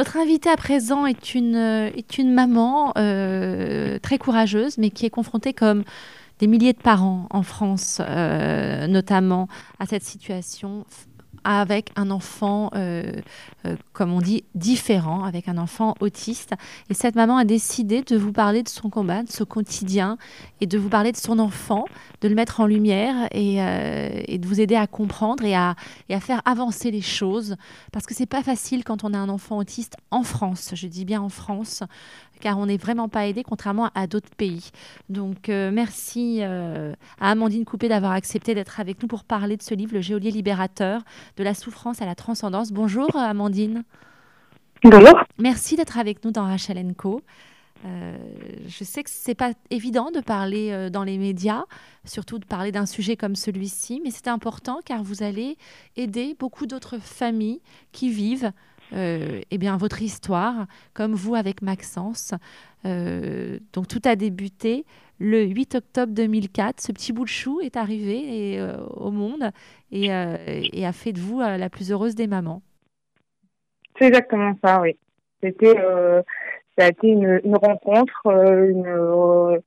Notre invitée à présent est une, une maman très courageuse, mais qui est confrontée comme des milliers de parents en France, notamment, à cette situation avec un enfant, euh, euh, comme on dit, différent, avec un enfant autiste. Et cette maman a décidé de vous parler de son combat, de son quotidien, et de vous parler de son enfant, de le mettre en lumière et, euh, de vous aider à comprendre et à, faire avancer les choses. Parce que c'est pas facile quand on a un enfant autiste en France, je dis bien en France, car on n'est vraiment pas aidé, contrairement à d'autres pays. Donc, merci à Amandine Coupé d'avoir accepté d'être avec nous pour parler de ce livre, Le Géolier libérateur, de la souffrance à la transcendance. Bonjour, Amandine. Bonjour. Merci d'être avec nous dans Rachel Co. Euh, je sais que c'est pas évident de parler dans les médias, surtout de parler d'un sujet comme celui-ci, mais c'est important car vous allez aider beaucoup d'autres familles qui vivent euh, eh bien, votre histoire, comme vous avec Maxence. Euh, donc tout a débuté le 8 octobre 2004. Ce petit bout de chou est arrivé euh, au monde et, a fait de vous la plus heureuse des mamans. C'est exactement ça, oui. C'était, ça a été une, rencontre, une,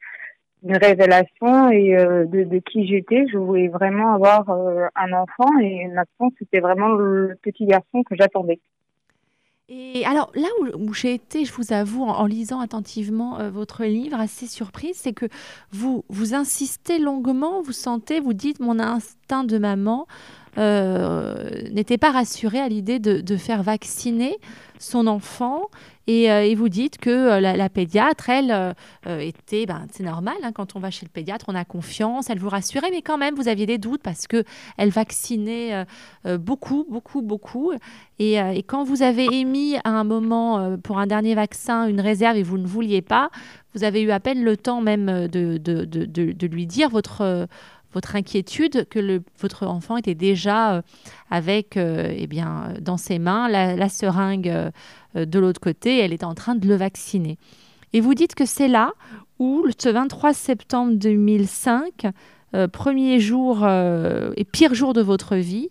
une, révélation et de, de, qui j'étais. Je voulais vraiment avoir un enfant et Maxence, c'était vraiment le petit garçon que j'attendais. Et alors là où, j'ai été, je vous avoue, en, lisant attentivement euh, votre livre, assez surprise, c'est que vous, vous insistez longuement, vous sentez, vous dites, mon instinct de maman n'était pas rassuré à l'idée de, faire vacciner son enfant. Et, euh, vous dites que euh, la, pédiatre, elle, était, ben, c'est normal, hein, quand on va chez le pédiatre, on a confiance, elle vous rassurait, mais quand même, vous aviez des doutes parce que elle vaccinait beaucoup, beaucoup, beaucoup. Et, quand vous avez émis à un moment, pour un dernier vaccin, une réserve et vous ne vouliez pas, vous avez eu à peine le temps même de, de, de lui dire votre votre inquiétude que votre enfant était déjà euh, avec, euh, eh bien, dans ses mains la, seringue euh, de l'autre côté, elle était en train de le vacciner. Et vous dites que c'est là où, ce 23 septembre 2005, premier jour et pire jour de votre vie,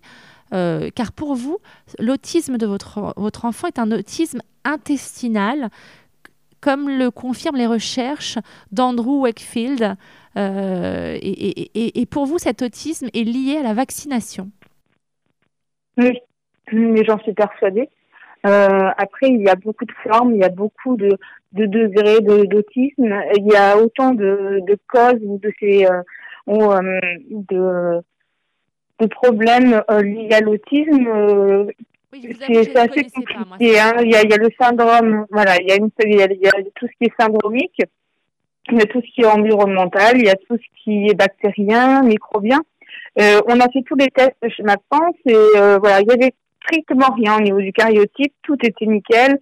car pour vous, l'autisme de votre, votre enfant est un autisme intestinal, comme le confirment les recherches d'Andrew Wakefield, euh, et, pour vous, cet autisme est lié à la vaccination Oui, mais j'en suis persuadée. Euh, après, il y a beaucoup de formes, il y a beaucoup de, de degrés d'autisme. Il y a autant de, de causes ou de ces euh, de, de problèmes liés à l'autisme. Oui, c'est assez compliqué. Hein. Il, y a, il y a le syndrome, voilà, il y a, une, il y a tout ce qui est syndromique il y a tout ce qui est environnemental, il y a tout ce qui est bactérien, microbien. Euh, on a fait tous les tests chez pense et euh, voilà, il y avait strictement rien au niveau du cariotype, tout était nickel.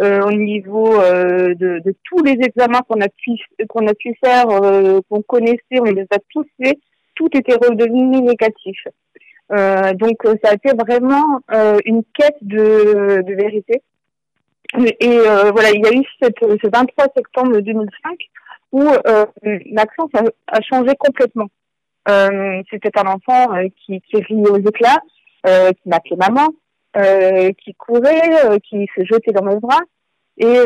Euh, au niveau euh, de, de, tous les examens qu'on a pu qu'on a pu faire, euh, qu'on connaissait, on les a tous faits, tout était redevenu négatif. donc ça a été vraiment une quête de, de vérité. Et voilà, il y a eu cette, ce 23 septembre 2005 où euh, Maxence a, changé complètement. Euh, C'était un enfant euh, qui, qui riait aux éclats, euh, qui m'appelait maman, euh, qui courait, qui se jetait dans mes bras. Et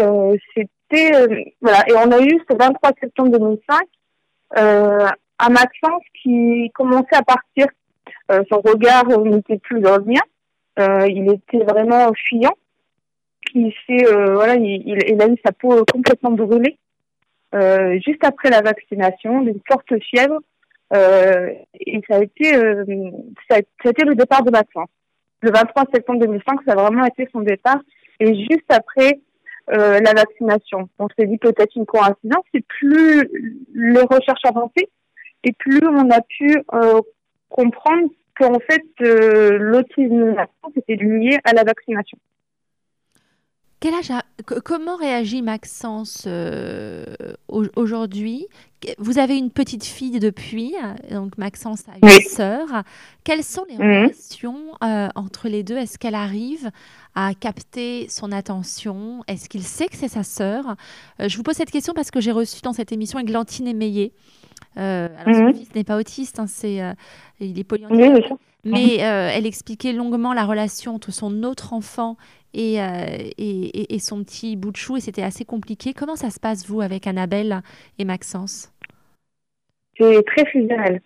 c'était voilà. Et on a eu ce 23 septembre 2005 un Maxence qui commençait à partir. son regard n'était plus dans le mien. il était vraiment fuyant. Il s'est voilà, il, il, a eu sa peau complètement brûlée. Euh, juste après la vaccination, d'une forte fièvre. Euh, et ça a été euh, ça, a, été le départ de Maxence. Le 23 septembre 2005, ça a vraiment été son départ. Et juste après euh, la vaccination, on s'est dit peut-être une coïncidence. Et plus les recherches avançaient, et plus on a pu comprendre qu'en fait l'autisme était lié à la vaccination. Quel âge Comment réagit Maxence euh, aujourd'hui? Vous avez une petite fille depuis, donc Maxence a une sœur. Quelles sont les mhm. relations euh, entre les deux? Est-ce qu'elle arrive à capter son attention? Est-ce qu'il sait que c'est sa sœur? Euh, Je vous pose cette question parce que j'ai reçu dans cette émission Églantine Émeillé. alors, son mhm. fils n'est pas autiste, hein, c'est, il est polyhandicapé. Mais elle expliquait longuement la relation entre son autre enfant et, et, et, son petit bout de chou, et c'était assez compliqué. Comment ça se passe, vous, avec Annabelle et Maxence? C'est très fusionnel.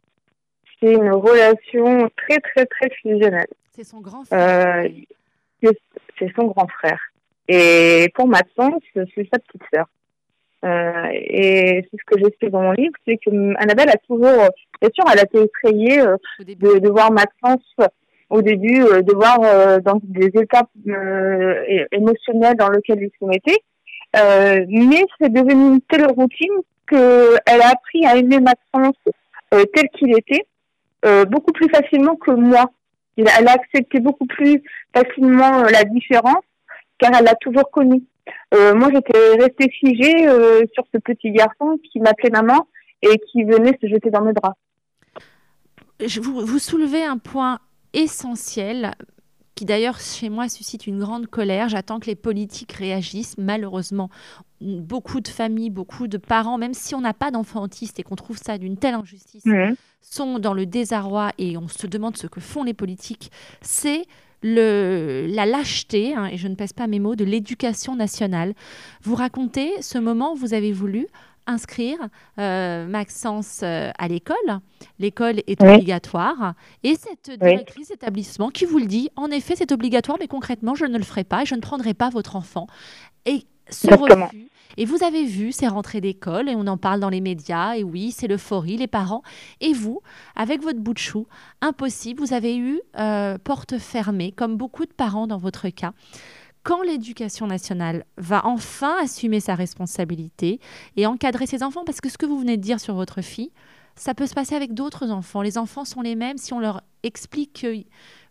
C'est une relation très, très, très fusionnelle. C'est son grand frère. c'est son grand frère. Et pour Maxence, c'est sa petite sœur. Euh, et c'est ce que j'explique dans mon livre, c'est que Annabelle a toujours, bien sûr, elle a été effrayée euh, de, de, voir Maxence au début, euh, de voir dans des étapes émotionnelles dans lesquelles il se mettait. mais c'est devenu une telle routine qu'elle a appris à aimer Maxence tel qu'il était, beaucoup plus facilement que moi. Elle a accepté beaucoup plus facilement la différence car elle l'a toujours connu. Euh, moi, j'étais restée figée euh, sur ce petit garçon qui m'appelait maman et qui venait se jeter dans mes bras. vous, vous soulevez un point essentiel qui d'ailleurs chez moi suscite une grande colère. J'attends que les politiques réagissent. Malheureusement, beaucoup de familles, beaucoup de parents, même si on n'a pas d'enfants autistes et qu'on trouve ça d'une telle injustice, mmh. sont dans le désarroi et on se demande ce que font les politiques. C'est le, la lâcheté, hein, et je ne pèse pas mes mots, de l'éducation nationale. Vous racontez ce moment où vous avez voulu inscrire euh, Maxence euh, à l'école. L'école est obligatoire. Et cette directrice d'établissement qui vous le dit, en effet, c'est obligatoire, mais concrètement, je ne le ferai pas et je ne prendrai pas votre enfant. Et ce refus et vous avez vu ces rentrées d'école, et on en parle dans les médias, et oui, c'est l'euphorie, les parents. Et vous, avec votre bout de chou, impossible, vous avez eu euh, porte fermée, comme beaucoup de parents dans votre cas. Quand l'éducation nationale va enfin assumer sa responsabilité et encadrer ses enfants, parce que ce que vous venez de dire sur votre fille, ça peut se passer avec d'autres enfants. Les enfants sont les mêmes si on leur explique que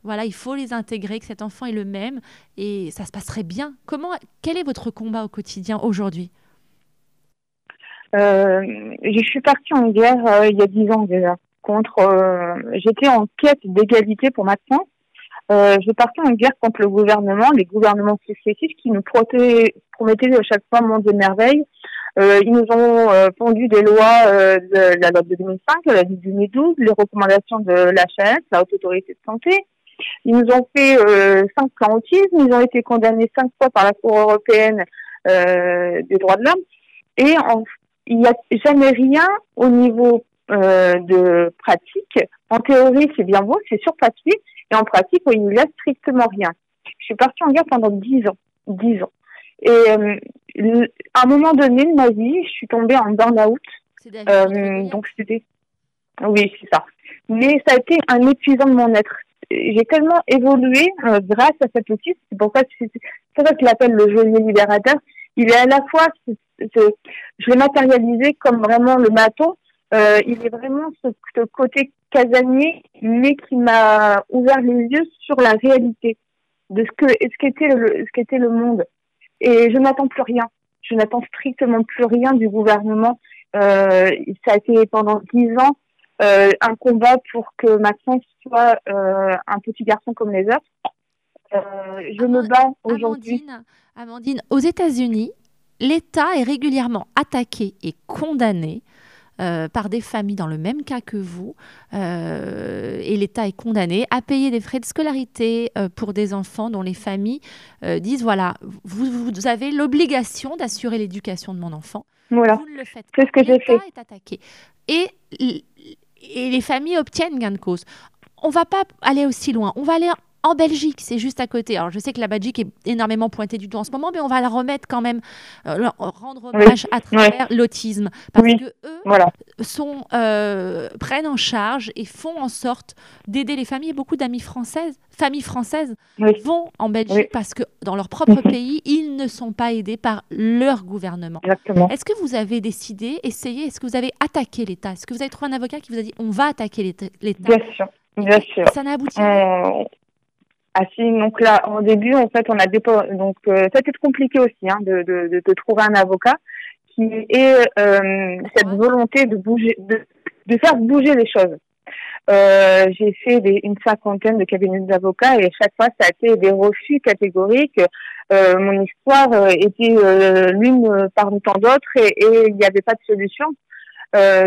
voilà, il faut les intégrer, que cet enfant est le même et ça se passerait bien. Comment, quel est votre combat au quotidien aujourd'hui? Euh, Je suis partie en guerre euh, il y a dix ans déjà. Contre, euh, j'étais en quête d'égalité pour maintenant. Euh, je partais en guerre contre le gouvernement, les gouvernements successifs qui nous promettaient à chaque fois monde de merveilles. Ils nous ont euh, pondu des lois, la loi de 2005, la loi de 2012, les recommandations de l'HAS, la Haute Autorité de Santé, ils nous ont fait euh, cinq plans autisme, ils ont été condamnés cinq fois par la Cour européenne euh, des droits de l'homme. Et il n'y a jamais rien au niveau euh, de pratique. En théorie, c'est bien beau, c'est sur papier, et en pratique, il n'y a strictement rien. Je suis partie en guerre pendant dix ans, dix ans. Et euh, à un moment donné de ma vie, je suis tombée en burn-out. Euh, donc c'était, oui, c'est ça. Mais ça a été un épuisant de mon être j'ai tellement évolué euh, grâce à cet outil. C'est pour ça que c'est ça qu'il appelle le geôlier libérateur. Il est à la fois, je l'ai matérialisé comme vraiment le maton. Euh, il est vraiment ce, côté casanier, mais qui m'a ouvert les yeux sur la réalité de ce que ce qu'était le ce le monde. Et je n'attends plus rien. Je n'attends strictement plus rien du gouvernement. Euh, ça a été pendant dix ans euh, un combat pour que Maxence soit euh, un petit garçon comme les autres. Euh, je me bats aujourd'hui. Amandine, Amandine, aux États-Unis, l'État est régulièrement attaqué et condamné euh, par des familles dans le même cas que vous, euh, et l'État est condamné à payer des frais de scolarité euh, pour des enfants dont les familles disent voilà, vous, vous avez l'obligation d'assurer l'éducation de mon enfant. Voilà. Vous ne le faites pas. C'est ce que j'ai fait. est attaqué. Et et les familles obtiennent gain de cause. On va pas aller aussi loin. On va aller en Belgique, c'est juste à côté. Alors, je sais que la Belgique est énormément pointée du doigt en ce moment, mais on va la remettre quand même, euh, rendre hommage à travers l'autisme. Parce que eux sont, euh, prennent en charge et font en sorte d'aider les familles. Beaucoup d'amis françaises, familles françaises vont en Belgique parce que dans leur propre mhm. pays, ils ne sont pas aidés par leur gouvernement. Est-ce que vous avez décidé, essayé, est-ce que vous avez attaqué l'État? Est-ce que vous avez trouvé un avocat qui vous a dit on va attaquer l'État? Bien sûr. Bien sûr. Ça n'a abouti à ah si, donc là, en début, en fait, on a déposé, donc euh, ça a été compliqué aussi hein, de, de, de, trouver un avocat qui ait euh, cette volonté de bouger, de, de faire bouger les choses. Euh, j'ai fait des, une cinquantaine de cabinets d'avocats et chaque fois ça a été des refus catégoriques. Euh, mon histoire euh, était euh, l'une parmi tant d'autres et il n'y avait pas de solution.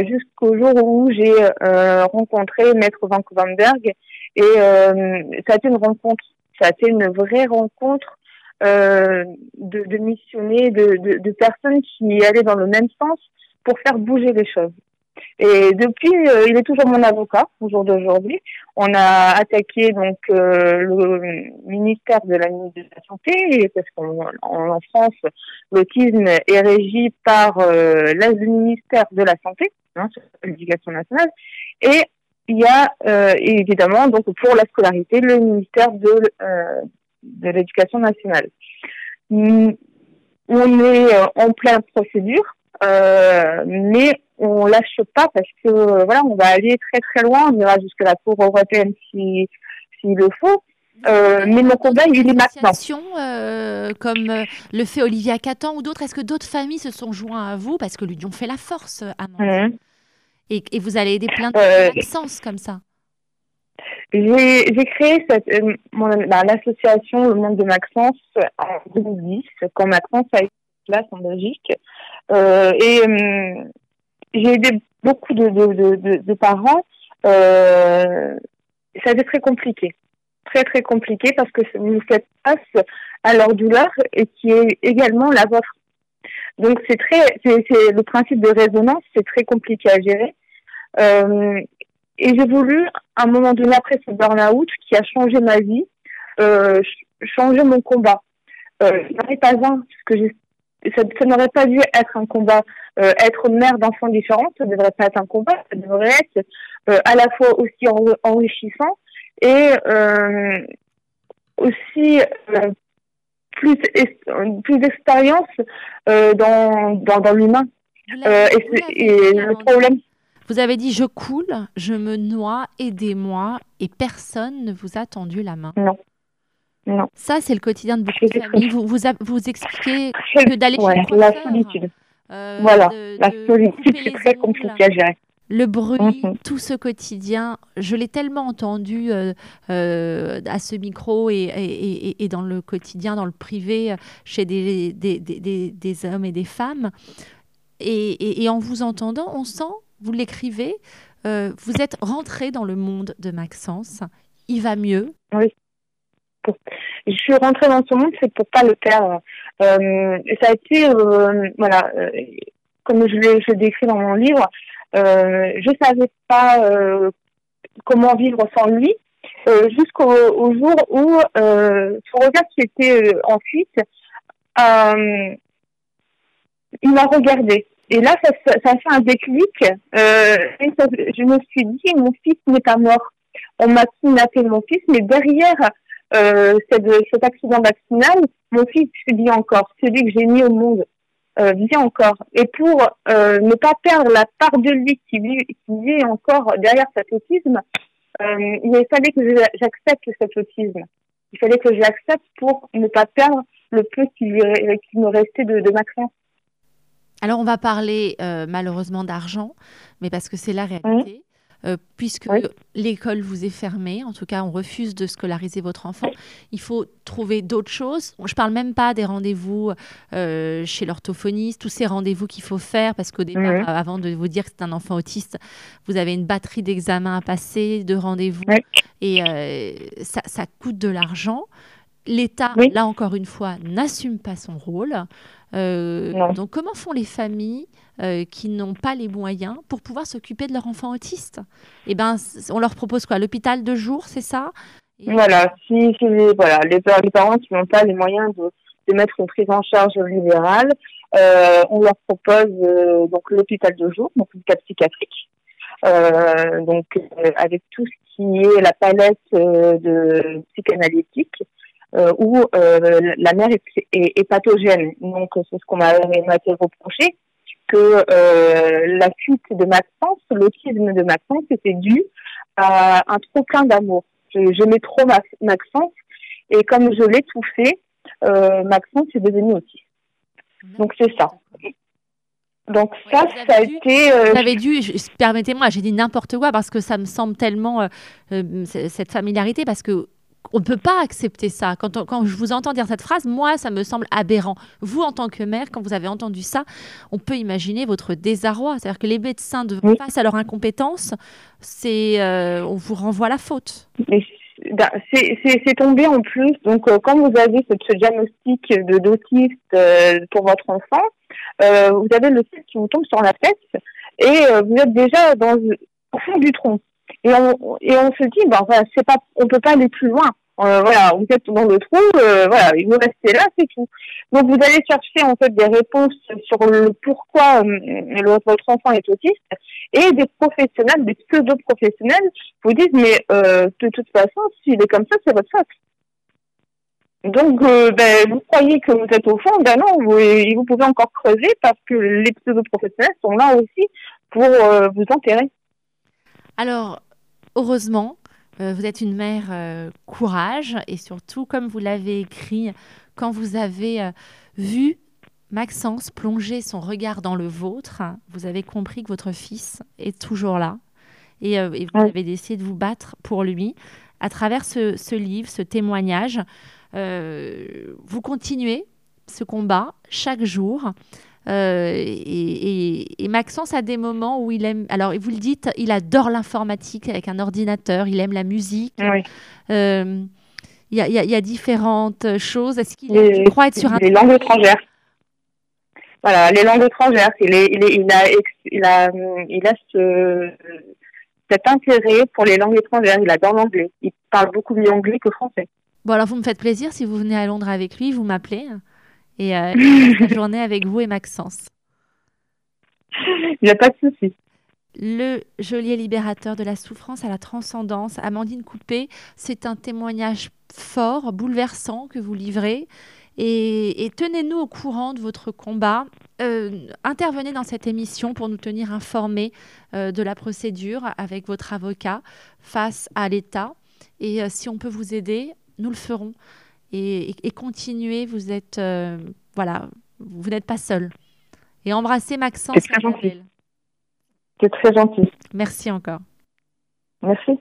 Jusqu'au jour où j'ai rencontré Maître Van Kuvenberg et ça a été une rencontre, ça a été une vraie rencontre de, de missionnés, de, de, de personnes qui allaient dans le même sens pour faire bouger les choses. Et depuis, euh, il est toujours mon avocat au jour d'aujourd'hui. On a attaqué donc euh, le ministère de la, santé parce qu'en France, l'autisme est régi par euh, le ministère de la santé, hein, l'éducation nationale, et il y a évidemment donc pour la scolarité le ministère de de l'éducation nationale. On est en pleine procédure, mais on lâche pas parce que voilà, on va aller très très loin, on ira jusqu'à la Cour européenne si s'il le faut. Euh, mais mon combat, il est maintenant. Euh, comme euh, le fait Olivia Catan ou d'autres, est-ce que d'autres familles se sont joints à vous parce que l'union fait la force, Amandine mmh. et, et, vous allez aider plein de euh, sens comme ça. J'ai créé cette bah, l'association Le Monde de Maxence en 2010 quand Maxence a été place en Belgique et j'ai aidé beaucoup de, de, de, de parents. Euh, ça a été très compliqué. Très, très compliqué parce que vous faites face à leur douleur et qui est également la vôtre. Donc, c'est très, c'est le principe de résonance, c'est très compliqué à gérer. Euh, et j'ai voulu, un moment donné, après ce burn-out qui a changé ma vie, euh, changer mon combat. Euh, il n'y en a pas un, parce que ça, ça n'aurait pas dû être un combat euh, être mère d'enfants différents, ça ne devrait pas être un combat, ça devrait être euh, à la fois aussi enrichissant et euh, aussi plus plus d'expérience dans, dans, dans l'humain. et, et le problème. Vous avez dit je coule, je me noie, aidez-moi, et personne ne vous a tendu la main. Non. Non. Ça, c'est le quotidien de beaucoup de familles. Vous, vous, vous expliquez que d'aller ouais, chez la solitude. Euh, voilà, la solitude, c'est très compliqué à gérer. Le bruit, mhm. tout ce quotidien, je l'ai tellement entendu euh, euh, à ce micro et, et, et, dans le quotidien, dans le privé, chez des, des, des, des hommes et des femmes. Et, en vous entendant, on sent, vous l'écrivez, vous êtes rentré dans le monde de Maxence. Il va mieux. Oui. Je suis rentrée dans ce monde, c'est pour pas le perdre. Euh, ça a été, euh, voilà, euh, comme je l'ai décrit dans mon livre, euh, je savais pas comment vivre sans lui, jusqu'au au jour où son regard qui était en fuite, il m'a regardé. Et là, ça, ça, fait un déclic. je me suis dit, mon fils n'est pas mort. On m'a kidnappé mon fils, mais derrière euh, cet accident vaccinal, mon fils vit encore. Celui que j'ai mis au monde euh, vit encore. Et pour euh, ne pas perdre la part de lui qui vit, qui vit encore derrière cet autisme, euh, il fallait que j'accepte cet autisme. Il fallait que je l'accepte pour ne pas perdre le peu qui, lui, qui me restait de, de ma créance. Alors on va parler euh, malheureusement d'argent, mais parce que c'est la réalité. Euh, puisque l'école vous est fermée, en tout cas on refuse de scolariser votre enfant, il faut trouver d'autres choses. Je ne parle même pas des rendez-vous euh, chez l'orthophoniste, tous ces rendez-vous qu'il faut faire, parce qu'au départ, avant de vous dire que c'est un enfant autiste, vous avez une batterie d'examens à passer, de rendez-vous, et euh, ça, ça, coûte de l'argent. L'État, là encore une fois, n'assume pas son rôle. Donc comment font les familles euh, qui n'ont pas les moyens pour pouvoir s'occuper de leur enfant autiste? Eh ben, on leur propose quoi? L'hôpital de jour, c'est ça? Voilà, si, voilà, les, les, parents qui n'ont pas les moyens de, de, mettre une prise en charge libérale, euh, on leur propose euh, donc l'hôpital de jour, donc l'hôpital psychiatrique. Euh, donc avec tout ce qui est la palette de psychanalytique, euh, où euh, la mère est, est, est, pathogène. Donc c'est ce qu'on m'a été reproché que euh, la fuite de Maxence, l'autisme de Maxence, était dû à un trop plein d'amour. J'aimais trop Maxence et comme je l'étouffais, Maxence est devenu autiste. Donc c'est ça. Donc ça, ça a été. Euh, Vous avez dû, permettez-moi, j'ai dit n'importe quoi parce que ça me semble tellement euh, cette familiarité parce que on ne peut pas accepter ça. Quand, quand, je vous entends dire cette phrase, moi, ça me semble aberrant. Vous, en tant que mère, quand vous avez entendu ça, on peut imaginer votre désarroi. C'est-à-dire que les médecins, de, face à leur incompétence, c'est, euh, on vous renvoie la faute. Bah, c'est tombé en plus. Donc, euh, quand vous avez ce, diagnostic de d'autiste euh, pour votre enfant, vous avez le ciel qui vous tombe sur la tête et vous êtes déjà dans, au fond du tronc. Et on, et on se dit, ben voilà, c'est pas, on peut pas aller plus loin. Euh, voilà, vous êtes dans le trou, euh, voilà, il vous restez là, c'est tout. Donc vous allez chercher en fait des réponses sur le pourquoi euh, votre enfant est autiste, et des professionnels, des pseudo-professionnels vous disent mais euh, de toute façon, s'il est comme ça, c'est votre faute. Donc, ben, vous croyez que vous êtes au fond, ben non, vous, vous pouvez encore creuser parce que les pseudo-professionnels sont là aussi pour vous enterrer. Alors, heureusement, euh, vous êtes une mère euh, courage et surtout, comme vous l'avez écrit, quand vous avez euh, vu Maxence plonger son regard dans le vôtre, vous avez compris que votre fils est toujours là et, vous avez décidé de vous battre pour lui. À travers ce livre, ce témoignage, vous continuez ce combat chaque jour. Euh, et, Maxence a des moments où il aime. Alors, vous le dites, il adore l'informatique avec un ordinateur, il aime la musique. Euh, il y, a, différentes choses. Est-ce qu'il croit être sur un. Les langues étrangères. Voilà, les langues étrangères. Il, est, il, il a, il a, il a ce, cet intérêt pour les langues étrangères. Il adore l'anglais. Il parle beaucoup mieux anglais que français. Bon, alors vous me faites plaisir si vous venez à Londres avec lui, vous m'appelez et euh, la journée avec vous et Maxence. Il n'y a pas de souci. Le geôlier libérateur de la souffrance à la transcendance, Amandine Coupé, c'est un témoignage fort, bouleversant que vous livrez. Et, tenez-nous au courant de votre combat. Euh, intervenez dans cette émission pour nous tenir informés euh, de la procédure avec votre avocat face à l'État. Et si on peut vous aider, nous le ferons et, et, continuez. Vous êtes, euh, voilà, vous n'êtes pas seul. Et embrassez Maxence. C'est très gentil. C'est très gentil. Merci encore. Merci.